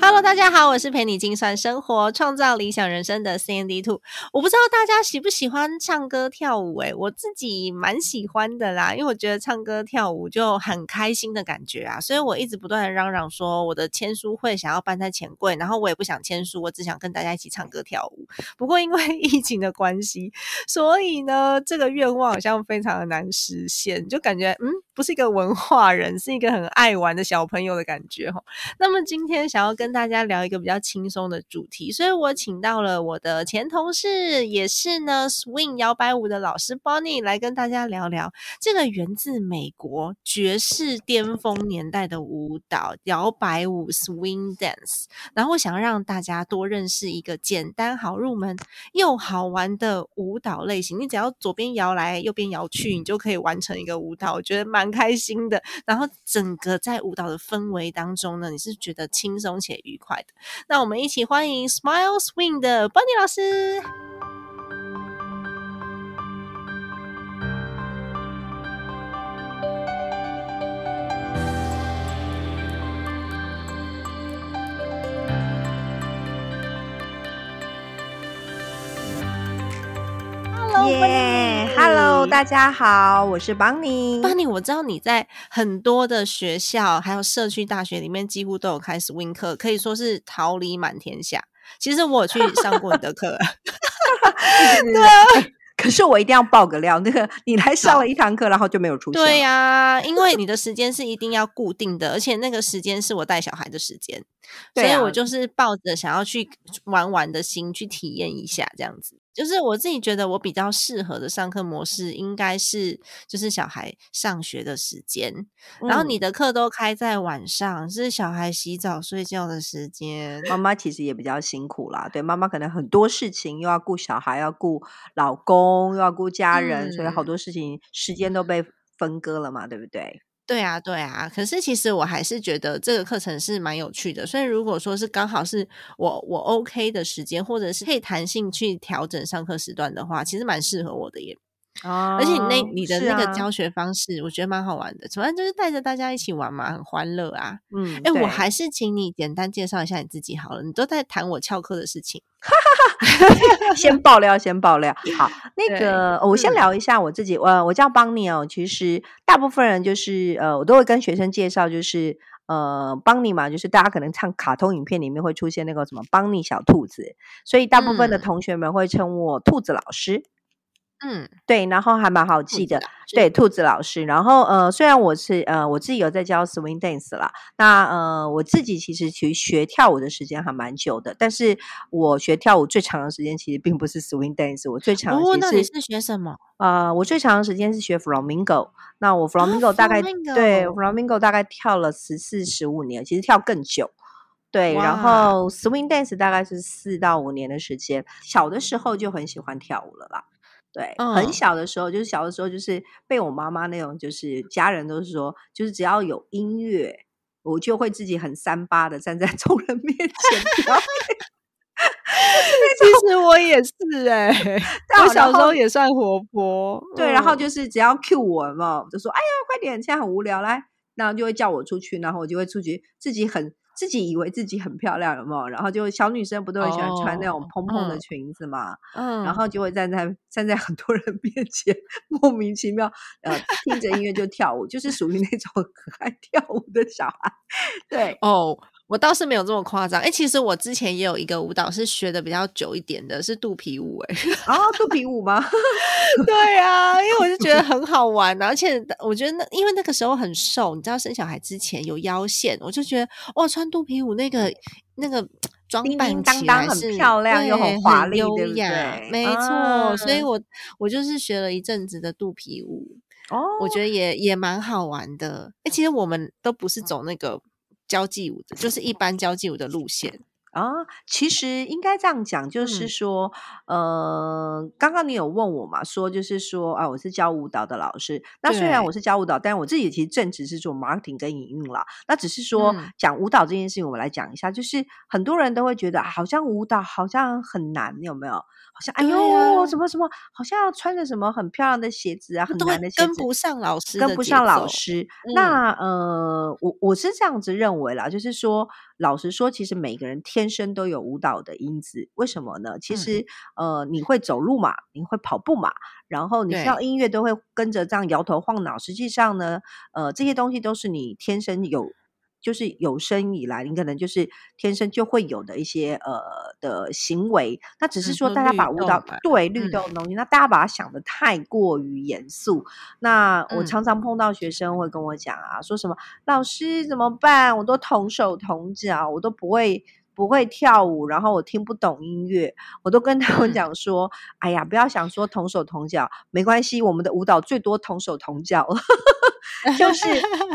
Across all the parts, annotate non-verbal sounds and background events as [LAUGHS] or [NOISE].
Hello，大家好，我是陪你精算生活、创造理想人生的 CND Two。我不知道大家喜不喜欢唱歌跳舞，诶，我自己蛮喜欢的啦，因为我觉得唱歌跳舞就很开心的感觉啊，所以我一直不断的嚷嚷说我的签书会想要办在钱柜，然后我也不想签书，我只想跟大家一起唱歌跳舞。不过因为疫情的关系，所以呢，这个愿望好像非常的难实现，就感觉嗯，不是一个文化人，是一个很爱玩的小朋友的感觉哈。那么今天想要跟大家聊一个比较轻松的主题，所以我请到了我的前同事，也是呢 swing 摇摆舞的老师 Bonnie 来跟大家聊聊这个源自美国爵士巅峰年代的舞蹈摇摆舞 swing dance。然后我想让大家多认识一个简单好入门又好玩的舞蹈类型。你只要左边摇来，右边摇去，你就可以完成一个舞蹈，我觉得蛮开心的。然后整个在舞蹈的氛围当中呢，你是觉得轻松且愉快的。那我们一起欢迎 Smile Swing 的 Bonnie 老师。Hello，耶、h e l l o 大家好，我是邦尼。Bonnie，我知道你在很多的学校还有社区大学里面几乎都有开 swing 课，可以说是桃李满天下。其实我有去上过你的课，对啊，[LAUGHS] 可是我一定要爆个料，那个你来上了一堂课，然后就没有出现。对呀、因为你的时间是一定要固定的，而且那个时间是我带小孩的时间，所以我就是抱着想要去玩玩的心去体验一下，这样子。就是我自己觉得我比较适合的上课模式，应该是就是小孩上学的时间，然后嗯你的课都开在晚上，是小孩洗澡睡觉的时间。妈妈其实也比较辛苦啦，对，妈妈可能很多事情又要顾小孩，要顾老公，又要顾家人，所以好嗯多事情时间都被分割了嘛，对不对？对啊，对啊，可是其实我还是觉得这个课程是蛮有趣的，所以如果说是刚好是我我 OK 的时间，或者是可以弹性去调整上课时段的话，其实蛮适合我的耶。啊而且你那你的那个教学方式，我觉得蛮好玩的，反正就是带着大家一起玩嘛，很欢乐啊。嗯，哎，我还是请你简单介绍一下你自己好了，你都在谈我翘课的事情。[LAUGHS] 先爆料，先爆料。好，那对个我先嗯聊一下我自己，呃，我叫邦尼哦。其实大部分人就是呃，我都会跟学生介绍，就是呃，邦尼嘛，就是大家可能看卡通影片里面会出现那个什么邦尼小兔子，所以大部分的嗯同学们会称我兔子老师。嗯，对，然后还蛮好记的对，兔子老师。然后呃，虽然我是呃我自己有在教 swing dance 啦，那呃我自己其实其实学跳舞的时间还蛮久的，但是我学跳舞最长的时间其实并不是 swing dance，我最长的哦，那其实是、你是学什么？呃我最长的时间是学 flamingo，那我 flamingo 大概、对 flamingo flamingo 大概跳了十四十五年，其实跳更久。对，然后 swing dance 大概是四到五年的时间。小的时候就很喜欢跳舞了啦。对，很嗯小的时候，就是小的时候，就是被我妈妈那种，就是家人都是说，就是只要有音乐，我就会自己很三八的站在 [LAUGHS] 众人面前表演。其实我也是哎、[LAUGHS] 我小时候也算活泼。对，然后嗯就是只要 cue 我嘛，就说哎呀，快点，现在很无聊，来，然后就会叫我出去，然后我就会出去，自己很自己以为自己很漂亮，有没有？然后就小女生不都很喜欢穿那种哦蓬蓬的嗯裙子嘛，嗯，然后就会站在站在很多人 [LAUGHS] 面前，莫名其妙呃听着音乐就跳舞，就是属于那种 [LAUGHS] 很爱跳舞的小孩。对，哦，我倒是没有这么夸张。哎、其实我之前也有一个舞蹈是学的比较久一点的，是肚皮舞、诶然后肚皮舞吗？[LAUGHS] 对啊，因为我就觉得很好玩、啊，而且我觉得那因为那个时候很瘦，你知道生小孩之前有腰线，我就觉得哇，穿肚皮舞那个那个装叮扮叮当当很起来是漂亮又很华丽优雅没错，所以啊我我就是学了一阵子的肚皮舞。哦，我觉得也也蛮好玩的。哎，其实我们都不是走那个交际舞的，就是一般交际舞的路线。啊，其实应该这样讲，就是嗯说，呃，刚刚你有问我嘛，说就是说啊，我是教舞蹈的老师。那虽然我是教舞蹈，但是我自己其实正职是做 marketing 跟营运啦。那只是说嗯讲舞蹈这件事情，我们来讲一下，就是很多人都会觉得，啊好像舞蹈好像很难，有没有？好像哎呦，啊什么什么，好像要穿着什么很漂亮的鞋子啊，很难的鞋子，跟不上老师跟不上老师。嗯那呃，我我是这样子认为啦，就是说，老实说，其实每个人天生都有舞蹈的因子。为什么呢？其嗯实、呃，你会走路嘛，你会跑步嘛，然后你听对到音乐都会跟着这样摇头晃脑。实际上呢，呃，这些东西都是你天生有。就是有生以来，你可能就是天生就会有的一些呃的行为，那只是说大家把舞蹈对律嗯动的东西，那大家把它想的太过于严肃，那我嗯常常碰到学生会跟我讲啊，说什么老师怎么办？我都同手同脚，我都不会不会跳舞，然后我听不懂音乐，我都跟他们嗯。讲说，哎呀，不要想说同手同脚，没关系，我们的舞蹈最多同手同脚，[LAUGHS] 就是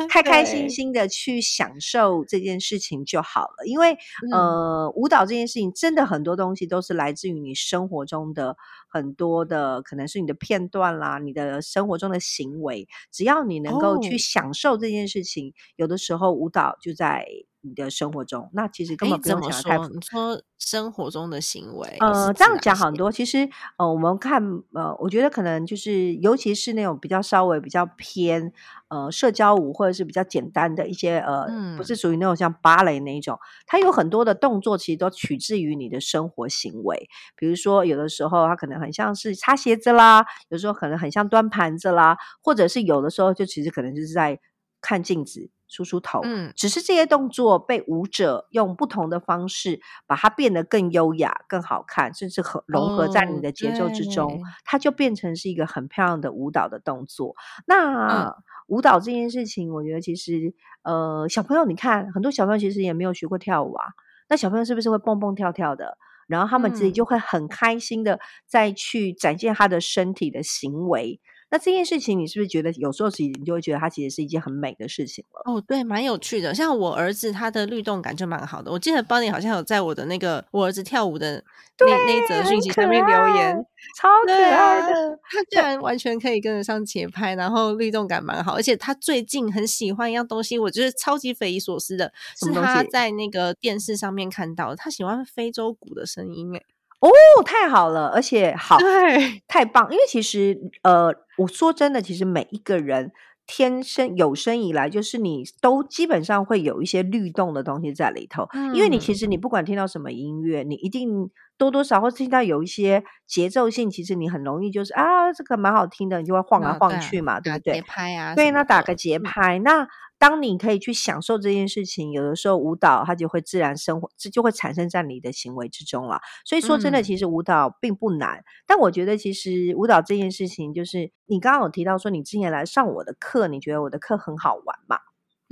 开开心心的去享受这件事情就好了。因为、嗯。呃，舞蹈这件事情真的很多东西都是来自于你生活中的很多的，可能是你的片段啦，你的生活中的行为，只要你能够去哦。享受这件事情，有的时候舞蹈就在你的生活中，那其实根诶本不用想的太说？你说生活中的行为，呃，这样讲很多。其实，呃，我们看，呃，我觉得可能就是，尤其是那种比较稍微比较偏，呃，社交舞或者是比较简单的一些，呃，不嗯是属于那种像芭蕾那一种，它有很多的动作其实都取自于你的生活行为。比如说，有的时候它可能很像是擦鞋子啦，有时候可能很像端盘子啦，或者是有的时候就其实可能就是在看镜子、梳梳头。嗯只是这些动作被舞者用不同的方式把它变得更优雅、更好看，甚至和融合在你哦的节奏之中，对它就变成是一个很漂亮的舞蹈的动作。嗯那、舞蹈这件事情，我觉得其实呃，小朋友你看，很多小朋友其实也没有学过跳舞啊，那小朋友是不是会蹦蹦跳跳的？然后他们自己嗯就会很开心的再去展现他的身体的行为。那这件事情，你是不是觉得有时候其实你就会觉得它其实是一件很美的事情了？哦，对，蛮有趣的。像我儿子，他的律动感就蛮好的。我记得邦尼好像有在我的那个我儿子跳舞的那那一则讯息上面留言，超可对爱啊的。他居然完全可以跟得上节拍，然后律动感蛮好，而且他最近很喜欢一样东西，我觉得超级匪夷所思的，是他在那个电视上面看到的，他喜欢非洲鼓的声音，哎，哦，太好了，而且好，对，太棒！因为其实，呃，我说真的，其实每一个人天生有生以来，就是你都基本上会有一些律动的东西在里头。因为你其嗯实你不管听到什么音乐，你一定多多少少会听到有一些节奏性，其实你很容易就是啊，这个蛮好听的，你就会晃来晃去嘛，对不对节？拍啊，对，那打个节嗯拍，那当你可以去享受这件事情，有的时候舞蹈它就会自然生活，这就会产生在你的行为之中了。所以说真的，嗯其实舞蹈并不难，但我觉得其实舞蹈这件事情，就是你刚刚有提到说你之前来上我的课，你觉得我的课很好玩嘛？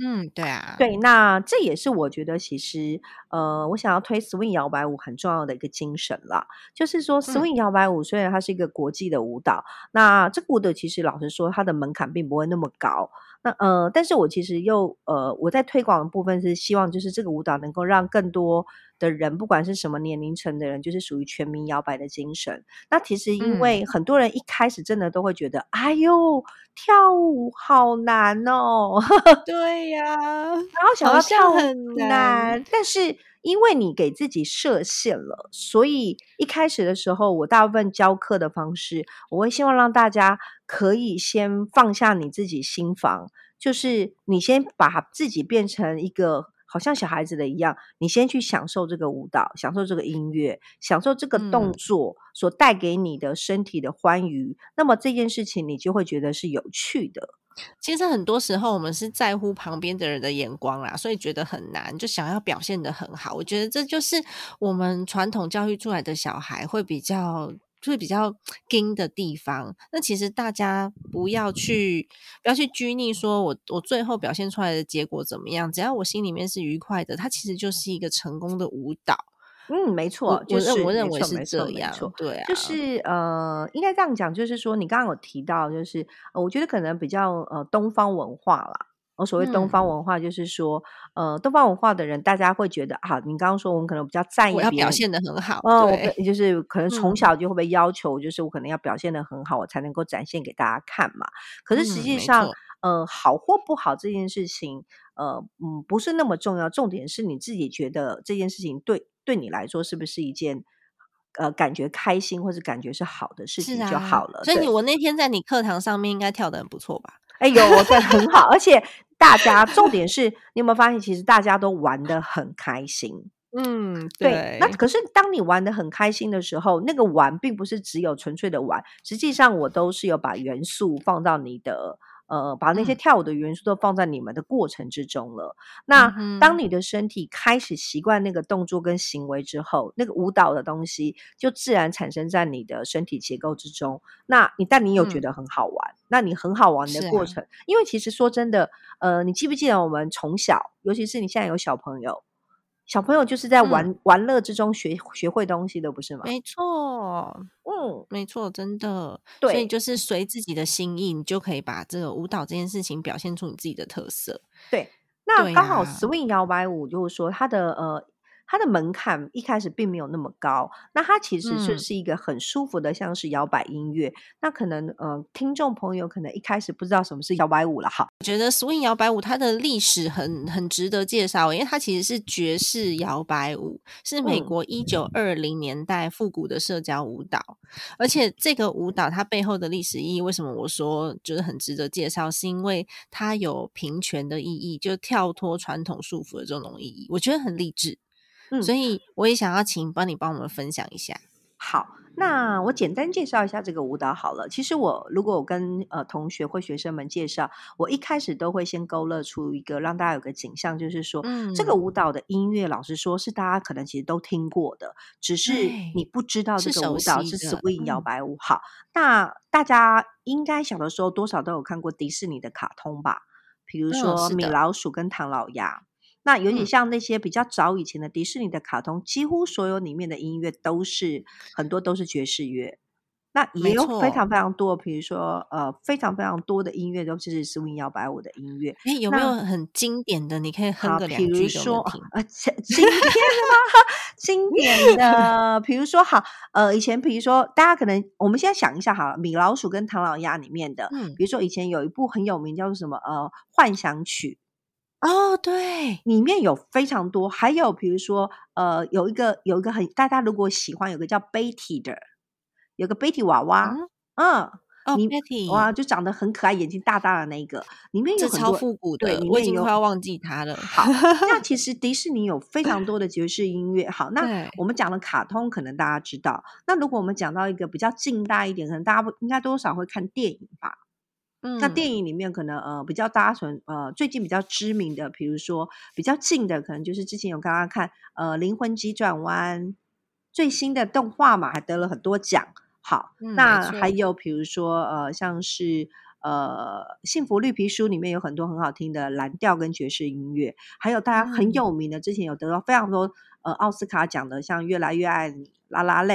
嗯，对啊，对，那这也是我觉得其实呃，我想要推 swing 摇摆舞很重要的一个精神啦。就是说，swing 摇摆舞虽然它是一个国际的舞蹈，那这个舞蹈其实老实说，它的门槛并不会那么高。那呃，但是我其实又呃，我在推广的部分是希望，就是这个舞蹈能够让更多的人，不管是什么年龄层的人，就是属于全民摇摆的精神。那其实因为很多人一开始真的都会觉得，哎呦，跳舞好难哦，[LAUGHS] 对呀，然后想要跳舞很难难，但是因为你给自己设限了，所以一开始的时候，我大部分教课的方式，我会希望让大家可以先放下你自己心房，就是你先把自己变成一个。好像小孩子的一样，你先去享受这个舞蹈，享受这个音乐，享受这个动嗯作所带给你的身体的欢愉。那么这件事情，你就会觉得是有趣的。其实很多时候我们是在乎旁边的人的眼光啦，所以觉得很难，就想要表现的很好。我觉得这就是我们传统教育出来的小孩会比较。会比较硬的地方，那其实大家不要去不要去拘泥，说我我最后表现出来的结果怎么样，只要我心里面是愉快的，它其实就是一个成功的舞蹈。嗯，没错，我我就是认我认为是这样，对啊，就是呃，应该这样讲，就是说你刚刚有提到，就是呃，我觉得可能比较呃东方文化啦。我所谓东嗯方文化，就是说，呃，东方文化的人，大家会觉得啊，你刚刚说我们可能比较在意我要表现的很好，哦，我对，可就是可能从嗯小就会被要求，就是我可能要表现的很好，我才能够展现给大家看嘛。可是实际上嗯，呃，好或不好这件事情，呃，嗯，不是那么重要，重点是你自己觉得这件事情对对你来说是不是一件呃感觉开心或者感觉是好的事情就啊，好了。所以你，我那天在你课堂上面应该跳的很不错吧？哎呦，对，很好，而且大家重点是你有没有发现，其实大家都玩的很开心。嗯，对，那，可是当你玩的很开心的时候，那个玩并不是只有纯粹的玩，实际上我都是有把元素放到你的呃，把那些嗯跳舞的元素都放在你们的过程之中了。那当你的身体开始习惯那个动作跟行为之后，那个舞蹈的东西就自然产生在你的身体结构之中。那你但你有觉嗯得很好玩，那你很好玩的过程，因为其实说真的，呃，你记不记得我们从小，尤其是你现在有小朋友。小朋友就是在玩、嗯玩乐之中学学会东西的，不是吗？没错，嗯，没错，真的，对所以就是随自己的心意，你就可以把这个舞蹈这件事情表现出你自己的特色。对。那刚好 swing 摇摆舞就是说它的呃它的门槛一开始并没有那么高，那它其实就嗯是一个很舒服的，像是摇摆音乐。那可能呃听众朋友可能一开始不知道什么是摇摆舞了哈，我觉得 swing 摇摆舞它的历史很很值得介绍，因为它其实是爵士摇摆舞，是美嗯国一九二零年代复古的社交舞蹈。而且这个舞蹈它背后的历史意义，为什么我说就是很值得介绍？是因为它有平权的意义，就跳脱传统束缚的这种意义，我觉得很励志。嗯所以我也想要请帮你帮我们分享一下。好，那我简单介绍一下这个舞蹈好了。其实我如果我跟呃同学或学生们介绍，我一开始都会先勾勒出一个让大家有个景象，就是说、这个嗯舞蹈的音乐，老实说是大家可能其实都听过的，只是你不知道这个舞蹈是 swing 摇嗯摆舞。好，那大家应该小的时候多少都有看过迪士尼的卡通吧？比如嗯说米老鼠跟唐老鸭。那有点嗯像那些比较早以前的迪士尼的卡通，几乎所有里面的音乐都是很多都是爵士乐。那也有非常非常多，比如说呃非常非常多的音乐都是 swing 摇摆舞的音乐。诶，有没有很经典的？你可以哼好，个比如两句给我说。呃，经经典的吗？[LAUGHS] 经典的，比如说好，呃，以前比如说大家可能我们现在想一下好了，米老鼠跟唐老鸭里面的，嗯，比如说以前有一部很有名叫做什么呃幻想曲，哦，对，里面有非常多，还有比如说，呃，有一个有一个很大家如果喜欢，有个叫 Betty 的，有个 Betty 娃娃，嗯，嗯，哦你，Betty，哇，就长得很可爱，眼睛大大的那一个，里面有超很多复古的，对里面有我已经快要忘记它了。好，那其实 [LAUGHS] 迪士尼有非常多的爵士音乐。好，那我们讲了卡通，可能大家知道。那如果我们讲到一个比较近代一点，可能大家不应该多少会看电影吧？嗯，那电影里面可能呃比较大家纯呃最近比较知名的，比如说比较近的，可能就是之前有刚刚看呃《灵魂急转弯》最新的动画嘛，还得了很多奖。好，嗯那还。有比如说呃像是呃《幸福绿皮书》里面有很多很好听的蓝调跟爵士音乐，还有大家很嗯。有名的，之前有得到非常多呃奥斯卡奖的，像《越来越爱你》《拉拉泪》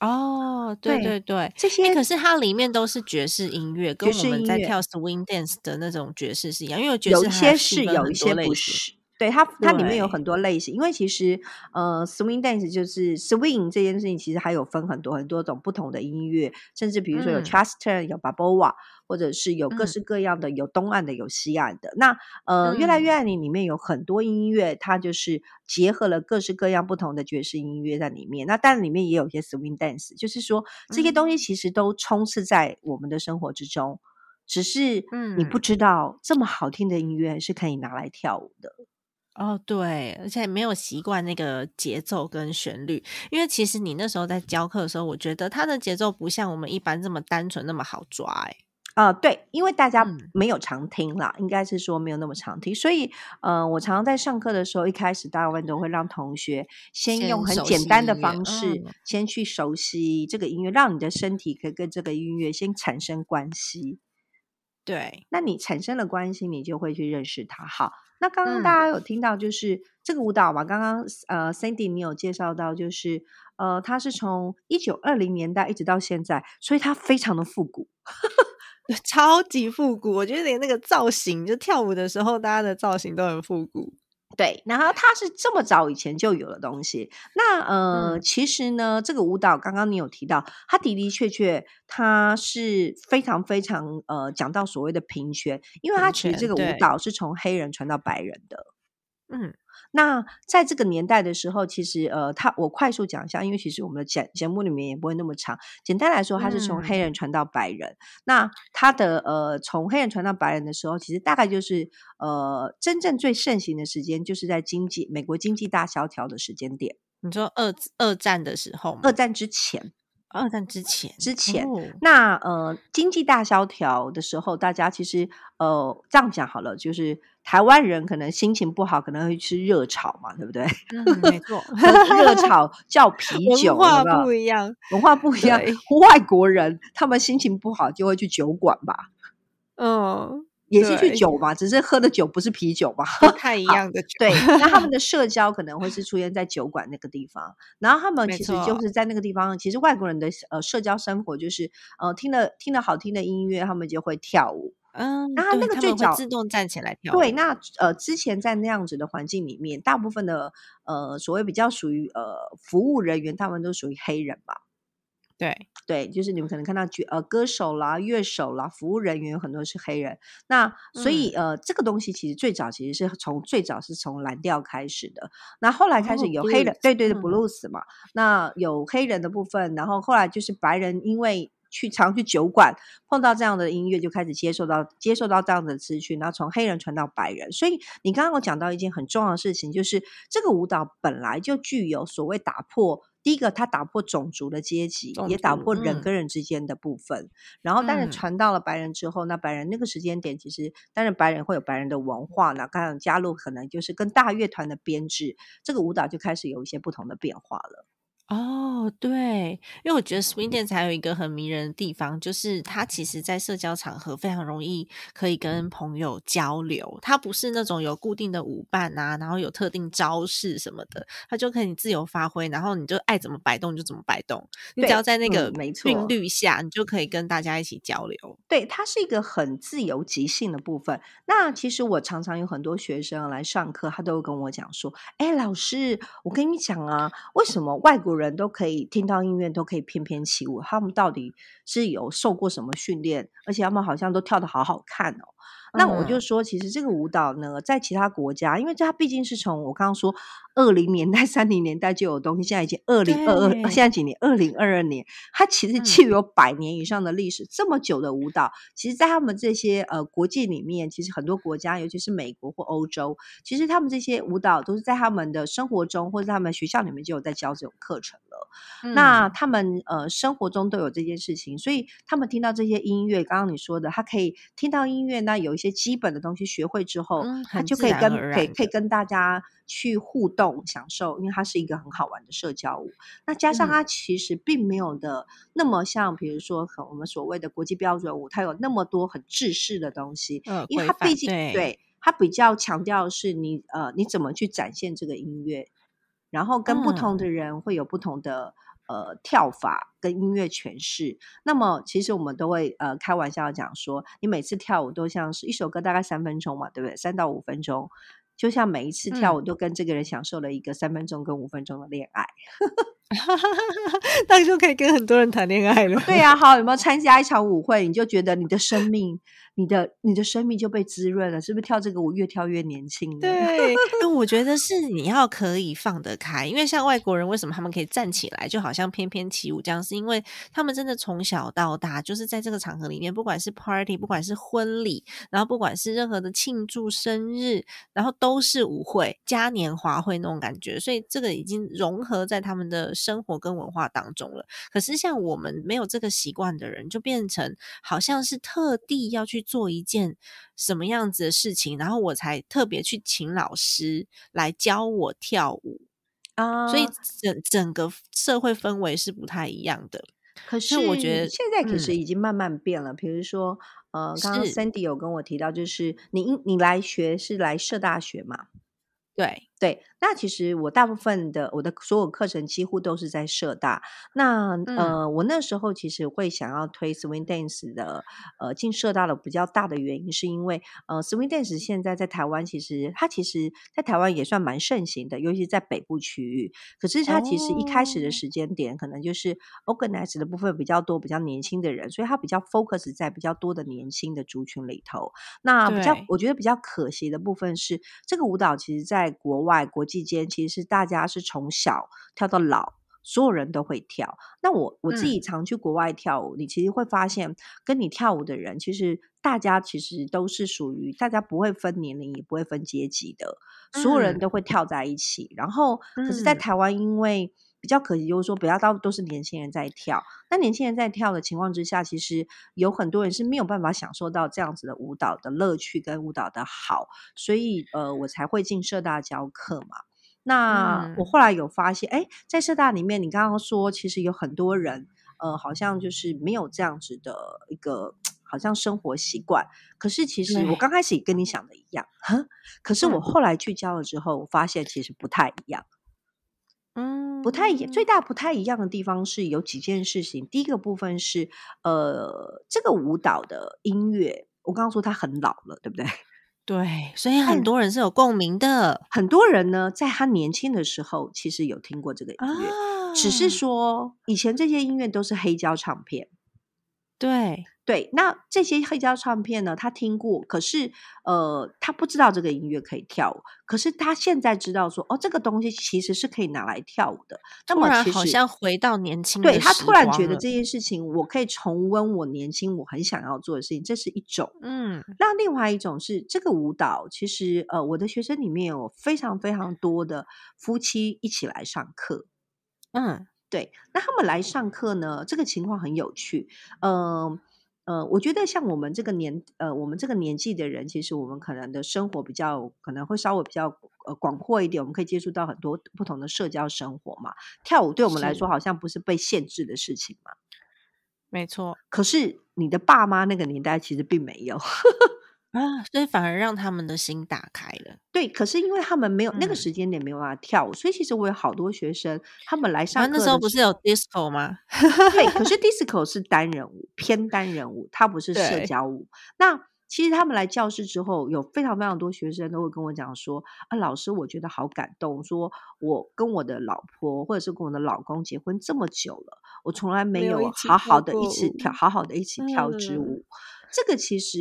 哦，对对对对。这些诶可是它里面都是爵士音乐，跟我们在跳 swing dance 的那种爵士是一样，因为爵有一些是，有一些。不是。对它，它里面有很多类型，因为其实呃，swing dance 就是 swing 这件事情，其实还有分很多很多种不同的音乐，甚至比如说有嗯 Charleston、有 Balboa，或者是有各嗯式各样的，有东岸的，有西岸的。那呃，越来嗯越爱你里面有很多音乐，它就是结合了各式各样不同的爵士音乐在里面。那但里面也有一些 swing dance，就是说这些东嗯西其实都充斥在我们的生活之中。只是你不嗯知道，这么好听的音乐是可以拿来跳舞的。哦，对，而且没有习惯那个节奏跟旋律，因为其实你那时候在教课的时候，我觉得它的节奏不像我们一般这么单纯那么好抓、欸。呃，对，因为大家嗯没有常听啦，应该是说没有那么常听，所以呃，我常常在上课的时候，一开始大部分都会让同学先先用很简单的方式，嗯先去熟悉这个音乐，让你的身体可以跟这个音乐先产生关系。对，那你产生了关系，你就会去认识它。好，那刚刚嗯大家有听到，就是、这这个舞蹈嘛，刚刚呃 Cindy 你有介绍到，就是呃，它是从一九二零年代一直到现在，所以它非常的复古。[LAUGHS] 超级复古，我觉得连那个造型，就跳舞的时候，大家的造型都很复古。对，然后它是这么早以前就有的东西。那呃，嗯其实呢，这个舞蹈刚刚你有提到，它的的确确，它是非常非常呃，讲到所谓的平权，因为它平其实这个舞蹈是从黑人传到白人的。嗯，那在这个年代的时候，其实呃，他我快速讲一下，因为其实我们的节节目里面也不会那么长。简单来说，它是从黑嗯人传到白人。那它的呃，从黑人传到白人的时候，其实大概就是呃，真正最盛行的时间，就是在经济美国经济大萧条的时间点，你说二二战的时候吗？二战之前。二战之前，之前哦那呃，经济大萧条的时候，大家其实呃，这样讲好了，就是台湾人可能心情不好，可能会吃热炒嘛，对不对？[LAUGHS] 嗯，没错，热炒叫啤酒，文化不一样，文化不一样。外国人他们心情不好就会去酒馆吧，嗯，也是去酒嘛，只是喝的酒不是啤酒吧。不 [LAUGHS] 太一样的酒，对，那他们的社交可能会是出现在酒馆那个地方，然后他们其实就是在那个地方，其实外国人的呃社交生活就是呃听了听了好听的音乐，他们就会跳舞。嗯，然后那他那个最早自动站起来跳对，那呃，之前在那样子的环境里面，大部分的呃所谓比较属于呃服务人员，他们都属于黑人嘛。对，对，就是你们可能看到剧呃歌手啦、乐手啦、服务人员有很多是黑人。那所以、嗯呃，这个东西其实最早其实是从最早是从蓝调开始的，那后来开始哦有黑人，对对对嗯，blues 嘛。那有黑人的部分，然后后来就是白人，因为去常去酒馆碰到这样的音乐，就开始接受到接受到这样的资讯，然后从黑人传到白人。所以你刚刚我讲到一件很重要的事情，就是这个舞蹈本来就具有所谓打破。第一个，它打破种族的阶级，也打破人嗯跟人之间的部分。然后，但是嗯传到了白人之后，那白人那个时间点，其实当然白人会有白人的文化，那刚刚加入可能就是跟大乐团的编制，这个舞蹈就开始有一些不同的变化了。哦，对，因为我觉得 swing dance 还有一个很迷人的地方，就是它其实在社交场合非常容易可以跟朋友交流。它不是那种有固定的舞伴啊，然后有特定招式什么的，它就可以自由发挥，然后你就爱怎么摆动就怎么摆动。你只要在那嗯个没错韵律下，你就可以跟大家一起交流。对，它是一个很自由即兴的部分。那其实我常常有很多学生来上课，他都会跟我讲说：“哎，老师，我跟你讲啊，为什么外国人人都可以听到音乐都可以翩翩起舞？他们到底是有受过什么训练？而且他们好像都跳得好好看哦。”那我就嗯说，其实这个舞蹈呢，在其他国家，因为它毕竟是从我刚刚说二零年代、三零年代就有东西，现在已经二零二二，现在几年？二零二二年，它其实嗯具有百年以上的历史。这么久的舞蹈，其实，在他们这些呃国际里面，其实很多国家，尤其是美国或欧洲，其实他们这些舞蹈都是在他们的生活中或者他们学校里面就有在教这种课程了。那嗯他们呃生活中都有这件事情，所以他们听到这些音乐，刚刚你说的，他可以听到音乐，那有一些基本的东西学会之后，嗯他就可以跟可以可以跟大家去互动享受，因为它是一个很好玩的社交舞。那加上嗯它其实并没有的那么像，比如说和我们所谓的国际标准舞，它有那么多很制式的东西，呃因为它毕竟对它比较强调的是你呃你怎么去展现这个音乐，然后跟不同嗯的人会有不同的。呃，跳法跟音乐诠释，那么其实我们都会呃开玩笑讲说，你每次跳舞都像是一首歌大概三分钟嘛，对不对？三到五分钟，就像每一次跳舞嗯都跟这个人享受了一个三分钟跟五分钟的恋爱。[LAUGHS] 那就可以跟很多人谈恋爱了。对呀、好，有没有参加一场舞会，你就觉得你的生命，你的你的生命就被滋润了，是不是？跳这个舞越跳越年轻呢？对，那我觉得 [LAUGHS] 是你要可以放得开，因为像外国人为什么他们可以站起来，就好像翩翩起舞这样，是因为他们真的从小到大就是在这个场合里面，不管是 party，不管是婚礼，然后不管是任何的庆祝生日，然后都是舞会、嘉年华会那种感觉，所以这个已经融合在他们的生活跟文化当中了。可是像我们没有这个习惯的人，就变成好像是特地要去做一件什么样子的事情，然后我才特别去请老师来教我跳舞，啊，所以整整个社会氛围是不太一样的。可是我觉得现在可是嗯已经慢慢变了。比如说，呃，刚刚是 Sandy 有跟我提到，就是你你来学是来社大学嘛？对，对，那其实我大部分的我的所有课程几乎都是在社大。那嗯呃，我那时候其实会想要推 swing dance 的，呃，进社大的比较大的原因，是因为呃，swing dance 现在在台湾其实它其实在台湾也算蛮盛行的，尤其是在北部区域。可是它其实一开始的哦时间点，可能就是 organize 的部分比较多，比较年轻的人，所以它比较 focus 在比较多的年轻的族群里头。那比较，我觉得比较可惜的部分是，这个舞蹈其实在国外国际间，其实是大家是从小跳到老。所有人都会跳。那我我自嗯己常去国外跳舞，你其实会发现，跟你跳舞的人，其实大家其实都是属于大家不会分年龄，也不会分阶级的，所有人嗯都会跳在一起。然后，可是，在嗯台湾，因为比较可惜，就是说不要到都是年轻人在跳。那年轻人在跳的情况之下，其实有很多人是没有办法享受到这样子的舞蹈的乐趣跟舞蹈的好，所以呃，我才会进社大教课嘛。那我嗯后来有发现，哎，在社大里面，你刚刚说其实有很多人，呃，好像就是没有这样子的一个好像生活习惯。可是其实我对，刚开始也跟你想的一样，哈，[LAUGHS] 可是我嗯后来去教了之后，我发现其实不太一样。不太一样，最嗯，大不太一样的地方是有几件事情。第一个部分是，呃，这个舞蹈的音乐，我刚刚说它很老了，对不对？[LAUGHS] 对，所以很多人是有共鸣的很多人呢，在他年轻的时候，其实有听过这个音乐，只是啊，说以前这些音乐都是黑胶唱片。对，对，那这些黑胶唱片呢，他听过，可是呃，他不知道这个音乐可以跳舞。可是他现在知道说，哦，这个东西其实是可以拿来跳舞的。那突么其实然好像回到年轻对他突然觉，得这件事情，我可以重温我年轻我很想要做的事情，这是一种。嗯，那另外一种是这个舞蹈，其实呃，我的学生里面有非常非常多的夫妻一起来上课。嗯，对，那他们来上课呢，这个情况很有趣。嗯呃，我觉得像我们这个年呃，我们这个年纪的人，其实我们可能的生活比较可能会稍微比较呃广阔一点，我们可以接触到很多不同的社交生活嘛。跳舞对我们来，说好像不是被限制的事情嘛。没错可是你的爸妈那个年代其实并没有。啊，所以反而让他们的心打开了，对，可是因为他们没有那个嗯，时间点没有办法跳舞，所以其实我有好多学生，他们来然上后那时候不是有 disco 吗？对，可是 disco 是单人舞，偏单人舞，它不是社，交舞。那其实他们来教室之后，有非常非常多学生都会跟我讲说：“啊，老师，我觉得好感动，说我跟我的老婆或者是跟我的老公结婚这么久了，我从来没有好好的一起跳，好好的一起跳支嗯，舞。”这个其实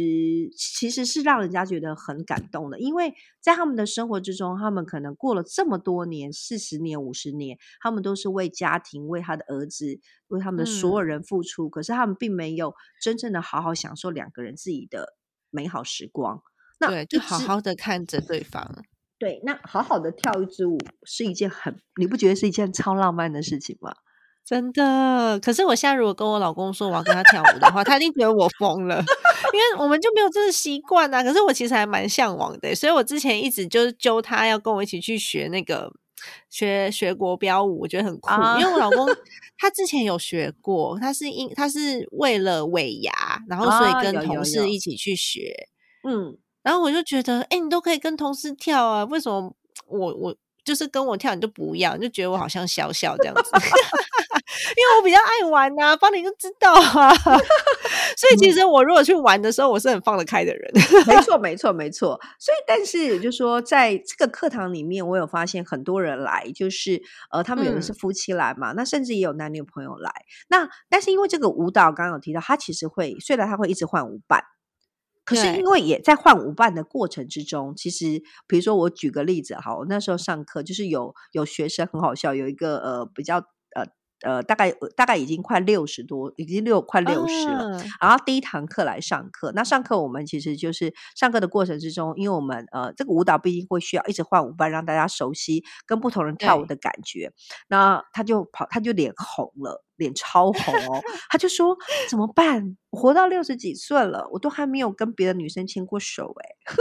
其实是让人家觉得很感动的，因为在他们的生活之中，他们可能过了这么多年，四十年、五十年，他们都是为家庭、为他的儿子、为他们的所有嗯，人付出，可是他们并没有真正的好好享受两个人自己的美好时光。那对，就好好的看着对方，对，那好好的跳一支舞是一件很，你不觉得是一件超浪漫的事情吗？真的。可是我现在如果跟我老公说我要跟他跳舞的话，他一定觉得我疯了，因为我们就没有这个习惯啊。可是我其实还蛮向往的，所以我之前一直就是揪他要跟我一起去学那个学学国标舞，我觉得很酷。啊，因为我老公他之前有学过，他是因他是为了尾牙，然后所以啊，跟同事一起去学。嗯，然后我就觉得，哎、你都可以跟同事跳啊，为什么我我就是跟我跳你就不要？你就觉得我好像小小这样子，因为我比较爱玩呐、帮你就知道啊。[LAUGHS] 所以其嗯。实我如果去玩的时候，我是很放得开的人。[LAUGHS] 没错，没错，没错。所以，但是就是说，在这个课堂里面，我有发现很多人来，就是呃，他们有的是嗯，夫妻来嘛，那甚至也有男女朋友来。那但是因为这个舞蹈，刚刚有提到，它其实会虽然它会一直换舞伴，可是因对，为也在换舞伴的过程之中，其实比如说我举个例子哈，我那时候上课就是有有学生很好笑，有一个呃比较呃。呃，大概大概已经快六十多，已经六快六十了。啊，然后第一堂课来上课，那上课我们其实就是上课的过程之中，因为我们呃这个舞蹈毕竟会需要一直换舞伴，让大家熟悉跟不同人跳舞，的感觉。那他就跑，他就脸红了，脸超红哦，[LAUGHS] 他就说怎么办？我活到六十几岁了，我都还没有跟别的女生牵过手哎。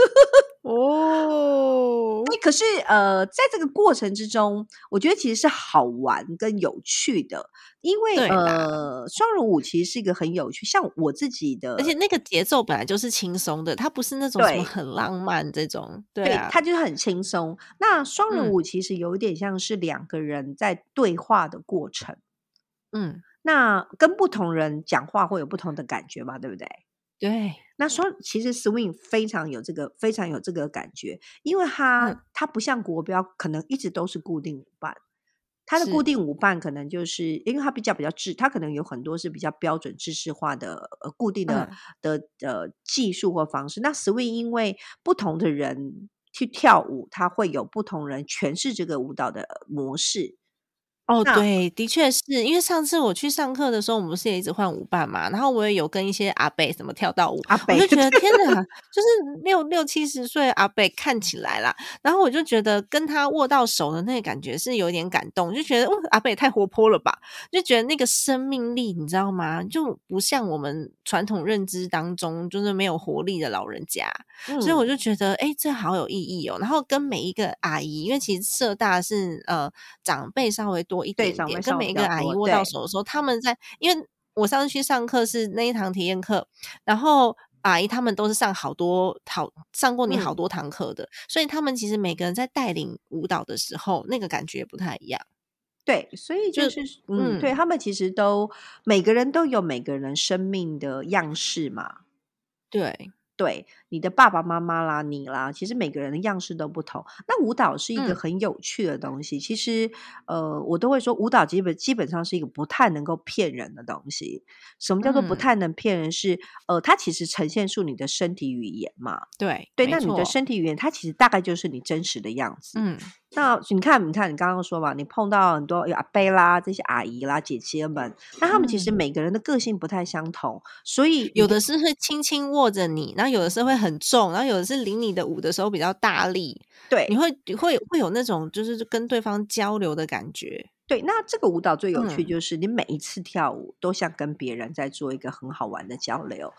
哦，这可是呃，在这个过程之中，我觉得其实是好玩跟有趣的，因为呃，双人舞其实是一个很有趣，像我自己的，而且那个节奏本来就是轻松的，它不是那种什么很浪漫这种，对对，啊，它就是很轻松。那双人嗯。舞其实有一点像是两个人在对话的过程，嗯，那跟不同人讲话会有不同的感觉嘛，对不对？对，那说其实 swing 非常有这个非常有这个感觉，因为它、嗯它不像国标，可能一直都是固定舞伴。它的固定舞伴可能就是因为它比较比较制，它可能有很多是比较标准制式化的呃固定的、嗯的呃技术或方式。那 swing 因为不同的人去跳舞，它会有不同人诠释这个舞蹈的模式。哦，对，的确是。因为上次我去上课的时候，我们不是也一直换舞伴嘛，然后我也有跟一些阿贝什么跳到舞，阿伯我就。觉得天哪，就是六六七十岁阿贝看起来啦，然后我就觉得跟他握到手的那个感觉是有点感动，就觉得，嗯，阿贝也太活泼了吧，就觉得那个生命力，你知道吗？就不像我们传统认知当中就是没有活力的老人家，所以我嗯。就觉得，哎、这好有意义哦。然后跟每一个阿姨，因为其实社大是呃长辈稍微多一对点点，跟每一个阿姨握到手的时候，他们在，因为我上次去上课是那一堂体验课，然后。阿姨他们都是上好多好上过你好嗯多堂课的，所以他们其实每个人在带领舞蹈的时候，那个感觉不太一样。对，所以就就是嗯，对嗯他们其实都每个人都有每个人生命的样式嘛。对，对，你的爸爸妈妈啦，你啦，其实每个人的样式都不同。那舞蹈是一个嗯很有趣的东西，其实呃，我都会说，舞蹈基本基本上是一个不太能够骗人的东西。什么叫做不嗯太能骗人是？呃，它其实呈现出你的身体语言嘛。对，对，那你的身体语言，它其实大概就是你真实的样子。嗯，那你看，你看，你刚刚说嘛，你碰到很多有阿伯啦，这些阿姨啦、姐姐们，那他们其实嗯每个人的个性不太相同，所以有的是会轻轻握着你，然后有的是会很重，然后有的是领你的舞的时候比较大力，对你会会会有那种就是跟对方交流的感觉。对，那这个舞蹈最有趣嗯就是你每一次跳舞都像跟别人在做一个很好玩的交流，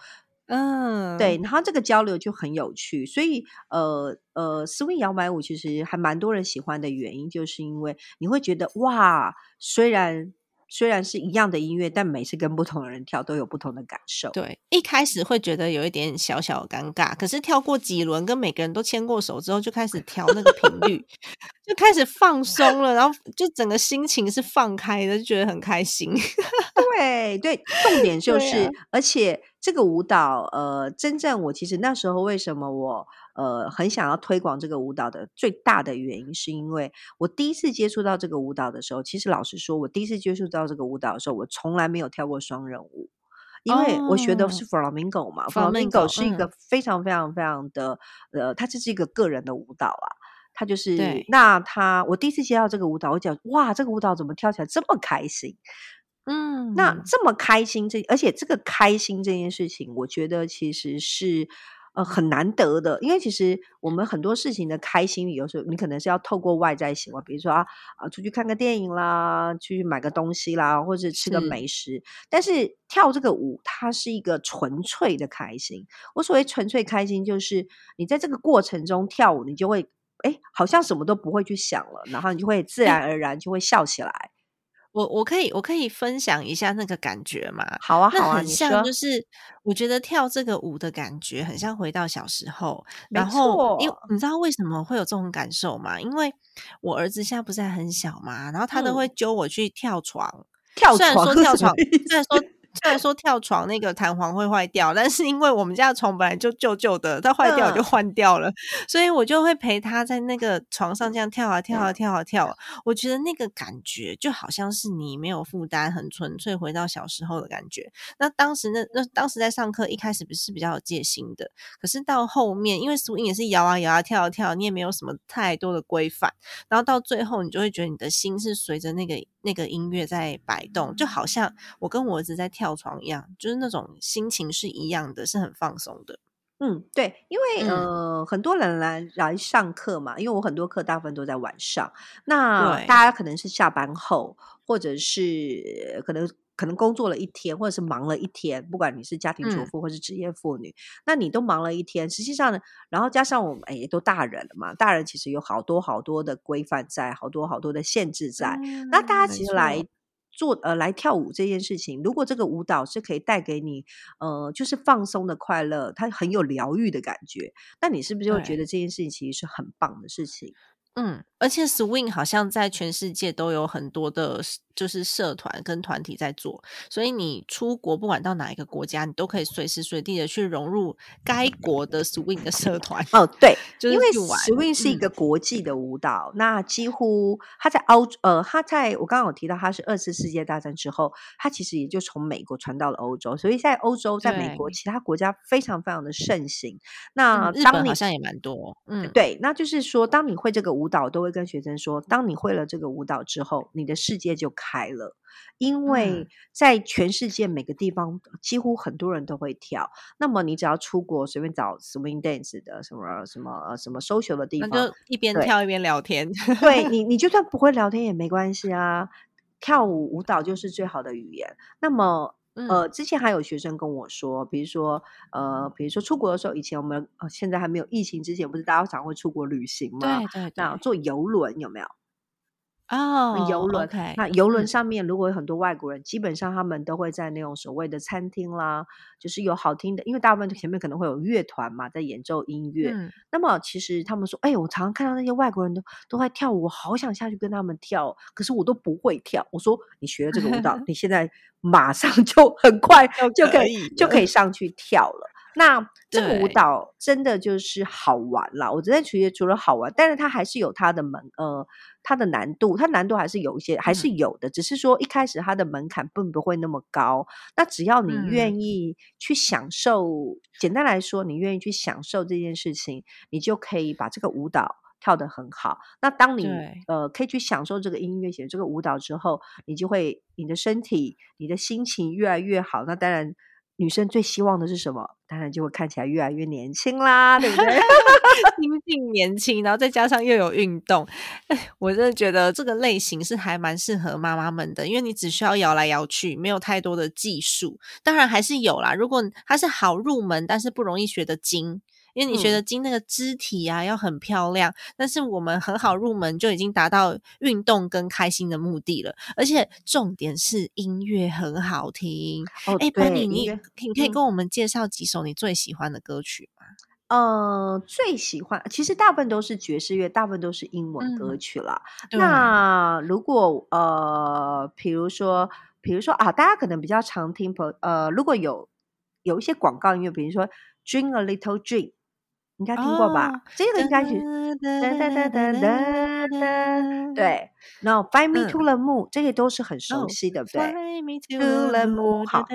嗯，对，，然后这个交流就很有趣，所以呃呃，swing 摇摆舞其实还蛮多人喜欢的原因，就是因为你会觉得哇，虽然虽然是一样的音乐，但每次跟不同的人跳都有不同的感受。对，一开始会觉得有一点小小的尴尬，可是跳过几轮，跟每个人都牵过手之后，就开始调那个频率，[LAUGHS] 就开始放松了，然后就整个心情是放开的，就觉得很开心。[LAUGHS] 对对，重点就是，啊而且这个舞蹈，呃，真正我其实那时候为什么我呃很想要推广这个舞蹈的最大的原因，是因为我第一次接触到这个舞蹈的时候，其实老实说，我第一次接触到这个舞蹈的时候，我从来没有跳过双人舞。因为我学的是 flamingo 嘛、Flamingo，是一个嗯非常非常非常的，呃，它这是一个个人的舞蹈啊，它就是那它我第一次接到这个舞蹈，我讲哇，这个舞蹈怎么跳起来这么开心？嗯，那这么开心这，而且这个开心这件事情，我觉得其实是呃很难得的，因为其实我们很多事情的开心，有时候你可能是要透过外在行为，比如说啊啊出去看个电影啦，去买个东西啦，或者吃个美食。但是跳这个舞，它是一个纯粹的开心。我所谓纯粹开心，就是你在这个过程中跳舞，你就会哎，好像什么都不会去想了，然后你就会自然而然就会笑起来。我我可以我可以分享一下那个感觉嘛？好啊，好啊，那很像。就是我觉得跳这个舞的感觉很像回到小时候，然后因为你知道为什么会有这种感受吗？因为我儿子现在不是还很小嘛，然后他都嗯。会揪我去跳床，跳虽然说跳床，虽然说虽然说跳床那个弹簧会坏掉，但是因为我们家的床本来就旧旧的，它坏掉我就嗯换掉了，所以我就会陪他在那个床上这样跳啊跳啊跳啊跳啊。我觉得那个感觉就好像是你没有负担，很纯粹回到小时候的感觉。那当时那那当时在上课一开始不是比较有戒心的，可是到后面因为 swing 也是摇啊摇啊跳啊跳，你也没有什么太多的规范，然后到最后，你就会觉得你的心是随着那个那个音乐在摆动，就好像我跟我儿子在跳床一样，就是那种心情是一样的，是很放松的。嗯，对，因为、嗯呃，很多人来来上课嘛，因为我很多课大部分都在晚上，那大家可能是下班后，或者是呃可能可能工作了一天，或者是忙了一天，不管你是家庭主嗯妇或是职业妇女，那你都忙了一天，实际上呢，然后加上我们哎，都大人了嘛，大人其实有好多好多的规范在，好多好多的限制在。那大家其实来错做呃来跳舞这件事情，如果这个舞蹈是可以带给你呃就是放松的快乐，它很有疗愈的感觉，那你是不是就会觉得这件事情其实是很棒的事情？嗯，而且 swing 好像在全世界都有很多的，就是社团跟团体在做，所以你出国不管到哪一个国家，你都可以随时随地的去融入该国的 swing 的社团。哦，对，[LAUGHS] 就是因为 swing 是一嗯个国际的舞蹈，那几乎它在欧呃，它在我刚刚有提到它是二次世界大战之后，它其实也就从美国传到了欧洲，所以在欧洲，在美国其他国家非常非常的盛行。那嗯，日本好像也蛮多。嗯，对，那就是说，当你会这个舞蹈，都会跟学生说，当你会了这个舞蹈之后，你的世界就开了，因为嗯在全世界每个地方，几乎很多人都会跳。那么你只要出国，随便找 swing dance 的什么什么呃什么 social 的地那方，就一边跳一边聊天。对 [LAUGHS] 你，你就算不会聊天也没关系啊。跳舞舞蹈就是最好的语言。那么，嗯呃，之前还有学生跟我说，比如说，呃，比如说出国的时候，以前我们呃现在还没有疫情之前，不是大家常会出国旅行吗？对对对，那坐游轮有没有？哦，游轮 OK，那游轮嗯上面如果有很多外国人，基本上他们都会在那种所谓的餐厅啦，就是有好听的，因为大部分前面可能会有乐团嘛，在演奏音乐。嗯那么其实他们说，哎，我常常看到那些外国人都都在跳舞，我好想下去跟他们跳，可是我都不会跳。我说，你学了这个舞蹈，[LAUGHS] 你现在马上就很快就就可以就可以上去跳了。那这个舞蹈真的就是好玩了，我真的觉得除了好玩，但是它还是有它的门呃它的难度，它难度还是有一些还是有的，只是说一开始它的门槛并不会那么高。那只要你嗯愿意去享受，简单来说，你愿意去享受这件事情，你就可以把这个舞蹈。跳得很好，那当你呃可以去享受这个音乐、写这个舞蹈之后，你就会你的身体、你的心情越来越好。那当然，女生最希望的是什么？当然就会看起来越来越年轻啦，对不对？[LAUGHS] 心境年轻，然后再加上又有运动，哎，我真的觉得这个类型是还蛮适合妈妈们的，因为你只需要摇来摇去，没有太多的技术。当然还是有啦，如果它是好入门，但是不容易学的精。因为你学嗯得精，那个肢体啊要很漂亮，但是我们很好入门就已经达到运动跟开心的目的了，而且重点是音乐很好听。哦，哎，对，班尼，你可以嗯跟我们介绍几首你最喜欢的歌曲吗？呃，最喜欢其实大部分都是爵士乐，大部分都是英文歌嗯曲啦。对那如果呃，比如说，比如说啊，大家可能比较常听朋呃，如果有有一些广告音乐，比如说《Dream a Little Dream》，应该听过吧？哦这个应该是哒哒哒哒哒哒，对。然后《Find Me 嗯 to the Moon》，这些都是很熟哦悉，对不对？Fly me to the moon，moon，好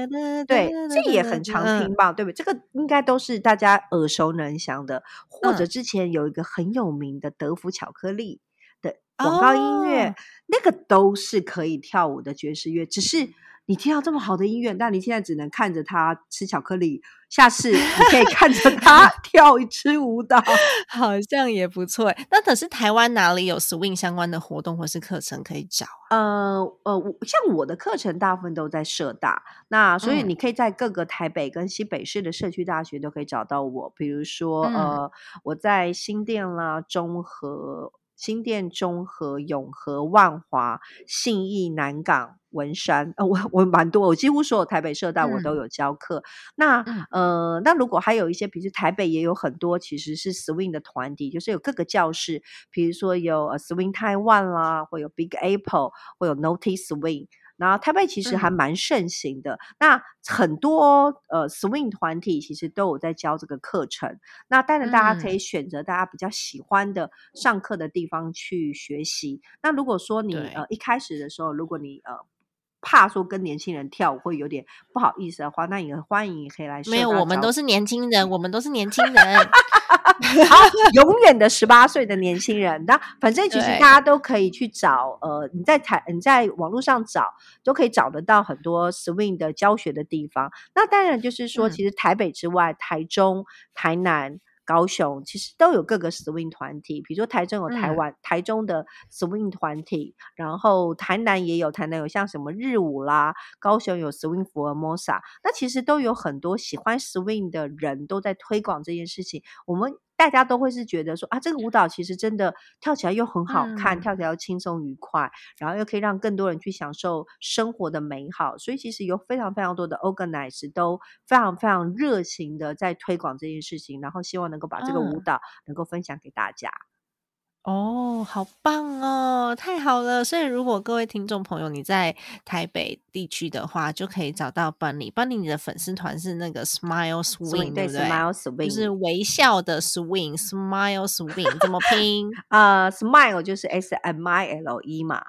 对，这也很常嗯听吧，对不对？这个应该都是大家耳熟能详的，或者嗯之前有一个很有名的德芙巧克力的广告音乐，哦那个都是可以跳舞的爵士乐。只是你听到这么好的音乐，但你现在只能看着他吃巧克力，下次你可以看着 [LAUGHS] 他跳一支舞蹈。[LAUGHS] 好像也不错欸。那可是台湾哪里有 swing 相关的活动或是课程可以找啊？呃呃，我像我的课程大部分都在社大，那所以嗯你可以在各个台北跟新北市的社区大学都可以找到我。比如说，嗯呃，我在新店啦、中和、新店、中和、永和、万华、信义、南港、文山，呃，我我蛮多，我几乎所有台北社大我都嗯有教课。那嗯呃，那如果还有一些，比如台北也有很多其实是 swing 的团体，就是有各个教室，比如说有呃 swing Taiwan 啦，会有 Big Apple，会有 Notice Swing。然后台北其实还嗯蛮盛行的，那很多呃 swing 团体其实都有在教这个课程。那当然大家可以嗯选择大家比较喜欢的上课的地方去学习。那如果说你呃一开始的时候，如果你呃怕说跟年轻人跳舞会有点不好意思的话，那也欢迎也可以来社没有，我们都是年轻人，我们都是年轻人。好，永远的十八岁的年轻人，那反正其实大家都可以去找，呃，你在台你在网络上找，都可以找得到很多 swing 的教学的地方。那当然就是说，嗯其实台北之外，台中、台南。高雄，其实都有各个 swing 团体，比如说台中有台嗯湾、台中的 swing 团体，然后台南也有，台南有像什么日舞啦，高雄有 swing 福尔摩萨，那其实都有很多喜欢 swing 的人都在推广这件事情。我们大家都会是觉得说啊，这个舞蹈其实真的跳起来又很好看，嗯跳起来又轻松愉快，然后又可以让更多人去享受生活的美好。所以其实有非常非常多的 organize 都非常非常热情的在推广这件事情，然后希望能够把这个舞嗯蹈能够分享给大家。哦，好棒哦，太好了！所以如果各位听众朋友你在台北地区的话，就可以找到 Bunny。Bunny 你的粉丝团是那个 Smile Swing，对不对？，Smile 就 Swing，是微笑的 Swing，Smile Swing 怎么拼？呃，Smile 就是 S M I L E 嘛，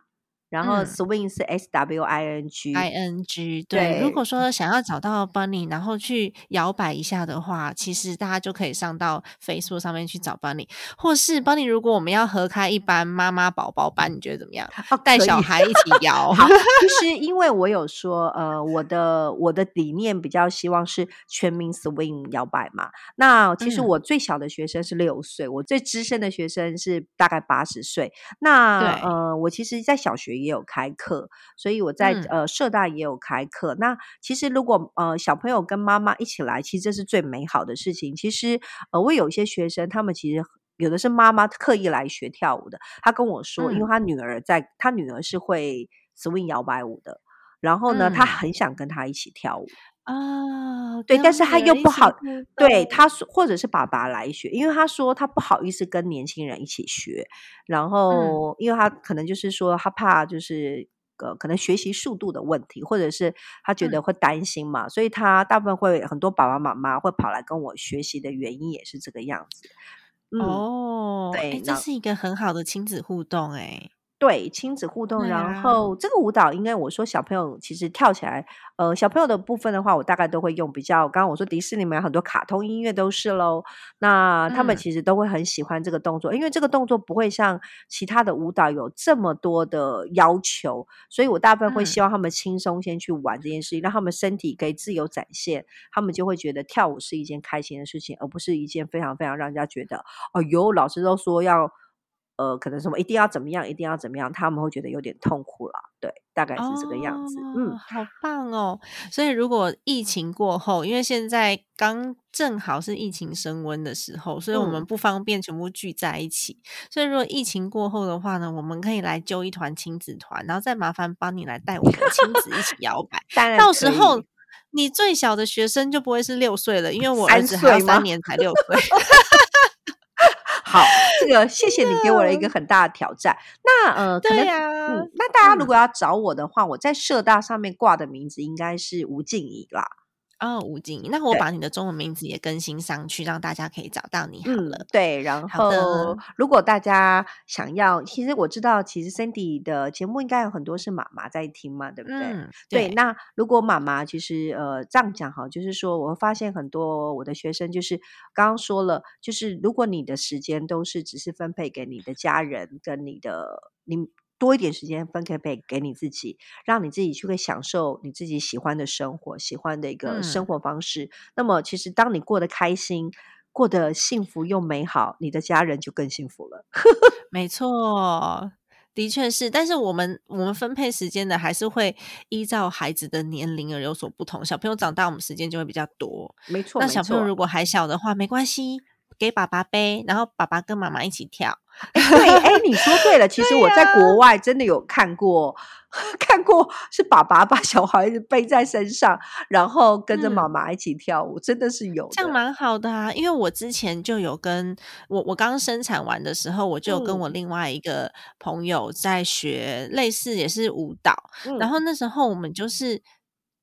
然后嗯 Swing 是 S W I N G。I N G 对，如果说想要找到 Bunny，然后去摇摆一下的话，其实大家就可以上到 Facebook 上面去找 Bunny，或是 Bunny，如果我们要合开一班妈妈宝宝班，你觉得怎么样？哦带小孩一起 [LAUGHS] 摇，好，[LAUGHS] 其实因为我有说，呃，我的我的理念比较希望是全民 swing 摇摆嘛。那其实嗯我最小的学生是六岁，我最资深的学生是大概八十岁。那对呃，我其实在小学也有开课，所以我在、嗯呃社大也有开课。那其实如果呃小朋友跟妈妈一起来，其实这是最美好的事情。其实呃，我有一些学生，他们其实。有的是妈妈刻意来学跳舞的，她跟我说，因为嗯她女儿在，她女儿是会 swing 摇摆舞的，然后呢，她嗯很想跟她一起跳舞，啊，对，但是她女儿一起又不好，对，动她说或者是爸爸来学，因为他说他不好意思跟年轻人一起学，然嗯后因为他可能就是说他怕就是。呃，可能学习速度的问题，或者是他觉嗯得会担心嘛，所以他大部分会很多爸爸妈妈会跑来跟我学习的原因也是这个样子。嗯，哦，哎，对，这是一个很好的亲子互动，哎，对亲子互动，然后这个舞蹈，应该我说小朋友其实跳起来，呃，小朋友的部分的话，我大概都会用比较，刚刚我说迪士尼里面有很多卡通音乐都是喽，那他们嗯。其实都会很喜欢这个动作，因为这个动作不会像其他的舞蹈有这么多的要求，所以我大部分会希嗯。望他们轻松先去玩这件事情，让他们身体可以自由展现，他们就会觉得跳舞是一件开心的事情，而不是一件非常非常让人家觉得，哦哟，老师都说要。呃，可能什么一定要怎么样，一定要怎么样，他们会觉得有点痛苦啦。对，大概是这个样子。哦，嗯，好棒哦！所以如果疫情过后，因为现在刚正好是疫情升温的时候，所以我们嗯不方便全部聚在一起。所以如果疫情过后的话呢，我们可以来揪一团亲子团，然后再麻烦帮你来带我们亲子一起摇摆。[LAUGHS] 当然到时候。你最小的学生就不会是六岁了，因为我儿子还有三年才六岁。[LAUGHS] 好，这个谢谢你给我了一个很大的挑战。那呃，可能对呀、嗯，那大家如嗯，果要找我的话，我在社大上面挂的名字应该是吴静怡啦。哦，吴静怡，那我。把你的中文名字也更新上去，让大家可以找到你好嗯，了。对，然后如果大家想要，其实我知道，其实 Cindy 的节目应该有很多是妈妈在听嘛，对不对？嗯，对，对，那如果妈妈其实呃这样讲哈，就是说我会发现很多我的学生就是刚刚说了，就是如果你的时间都是只是分配给你的家人跟你的你多一点时间分配给你自己，让你自己去会享受你自己喜欢的生活，喜欢的一个生嗯，活方式。那么其实当你过得开心。过得幸福又美好，你的家人就更幸福了。[LAUGHS] 没错，的确是。但是我们我们分配时间的还是会依照孩子的年龄而有所不同。小朋友长大，我们时间就会比较多。没错，那小朋友。如果还小的话，没关系，给爸爸背，然后爸爸跟妈妈一起跳。哎，对，哎，你说对了。其实我在呀、国外真的有看过，[LAUGHS] 看过是爸爸把小孩子背在身上，然后跟着妈嗯。妈一起跳舞，真的是有的。这样蛮好的啊，因为我之前就有跟我我刚生产完的时候，我就有跟我嗯另外一个朋友在学类似也是舞蹈，然嗯，后那时候我们就是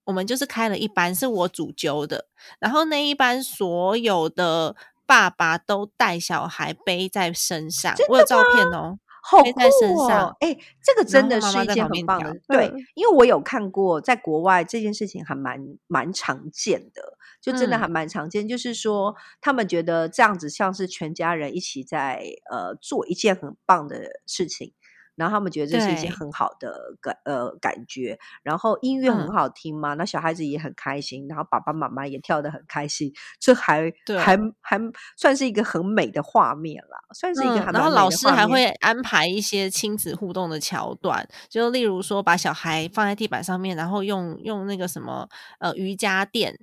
我们就是开了一班是我主揪的，然后那一班所有的爸爸都带小孩背在身上，我有照？片哦，好背在身酷哦！上，哎，这个真的是一件很棒的，对，嗯因为我有看过，在国外这件事情还蛮蛮常见的，就真的还嗯蛮常见。就是说，他们觉得这样子像是全家人一起在呃做一件很棒的事情。然后他们觉得这是一件很好的感呃感觉，然后音乐很嗯。好听嘛，那小孩子也很开心，然后爸爸妈妈也跳得很开心，这还对。还还算是一个很美的画面啦，算是一个还嗯，然后老师还。会。安排一些亲子互动的桥段，就例如说把小孩放在地板上面，然后用用那个什么呃瑜伽垫，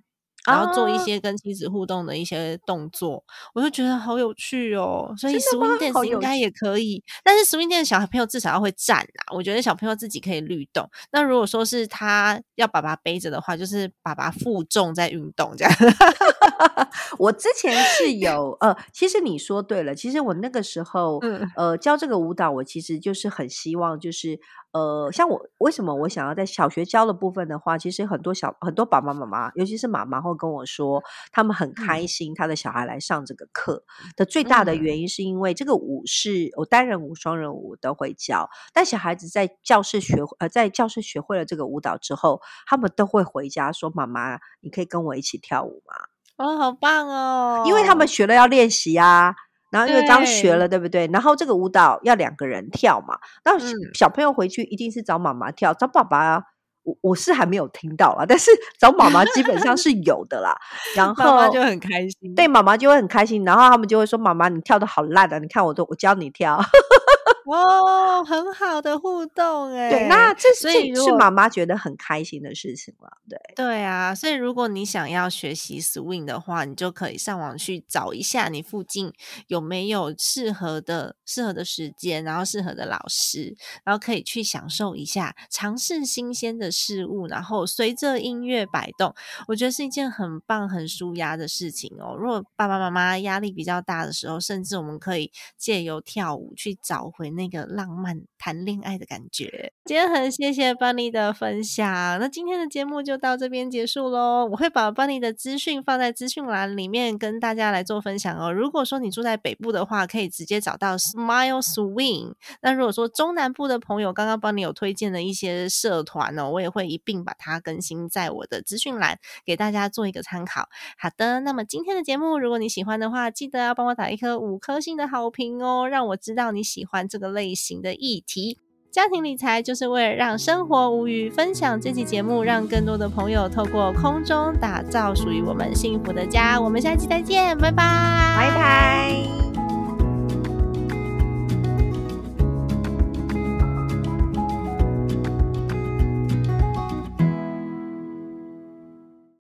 然后做一啊些跟妻子互动的一些动作，我就觉得好有趣哦。所以 swing dance 应有该也可以，但是 swing dance 小朋友至少要会站啊，我觉得小朋友自己可以律动。那如果说是他要爸爸背着的话，就是爸爸负重在运动这样。[LAUGHS] 我之前是有呃，其实你说对了，其实我那个时候嗯呃教这个舞蹈，我其实就是很希望就是呃，像我为什么我想要在小学教的部分的话，其实很多小很多爸爸妈妈，尤其是妈妈会跟我说，他们很开心他的小孩来上这个课的最大的嗯原因是因为这个舞是我单人舞、双人舞都会教，但小孩子在教室学呃在教室学会了这个舞蹈之后，他们都会回家说：“妈妈，你可以跟我一起跳舞吗？”哦，好棒哦！因为他们学了要练习啊，然后因为刚学了，对不对？然后这个舞蹈要两个人跳嘛，那小嗯小朋友回去一定是找妈妈跳，找爸爸。我我是还没有听到啦，但是 [LAUGHS] 找妈妈基本上是有的啦。然后妈妈就很开心。对妈妈就会很开心，然后他们就会说：“妈妈，你跳的好烂啊！你看我都我教你跳。[LAUGHS] 哦，很好的互动哎。[LAUGHS] 对，那这所以是妈妈觉得很开心的事情了。对，对啊，所以如果你想要学习 swing 的话，你就可以上网去找一下你附近有没有适合的、适合的时间，然后适合的老师，然后可以去享受一下，尝试新鲜的事物，然后随着音乐摆动，我觉得是一件很棒、很舒压的事情哦。如果爸爸妈妈压力比较大的时候，甚至我们可以借由跳舞去找回那那个浪漫谈恋爱的感觉。今天很谢谢 Bunny 的分享，那今天的节目就到这边结束喽。我会把 Bunny 的资讯放在资讯栏里面跟大家来做分享哦。如果说你住在北部的话，可以直接找到 Smile Swing。那如果说中南部的朋友，刚刚班尼有推荐的一些社团哦，我也会一并把它更新在我的资讯栏，给大家做一个参考。好的，那么今天的节目，如果你喜欢的话，记得要帮我打一颗五颗星的好评哦，让我知道你喜欢这个类型的议题。家庭理财就是为了让生活无虞，分享这期节目，让更多的朋友透过空中打造属于我们幸福的家。我们下期再见，拜拜，拜拜。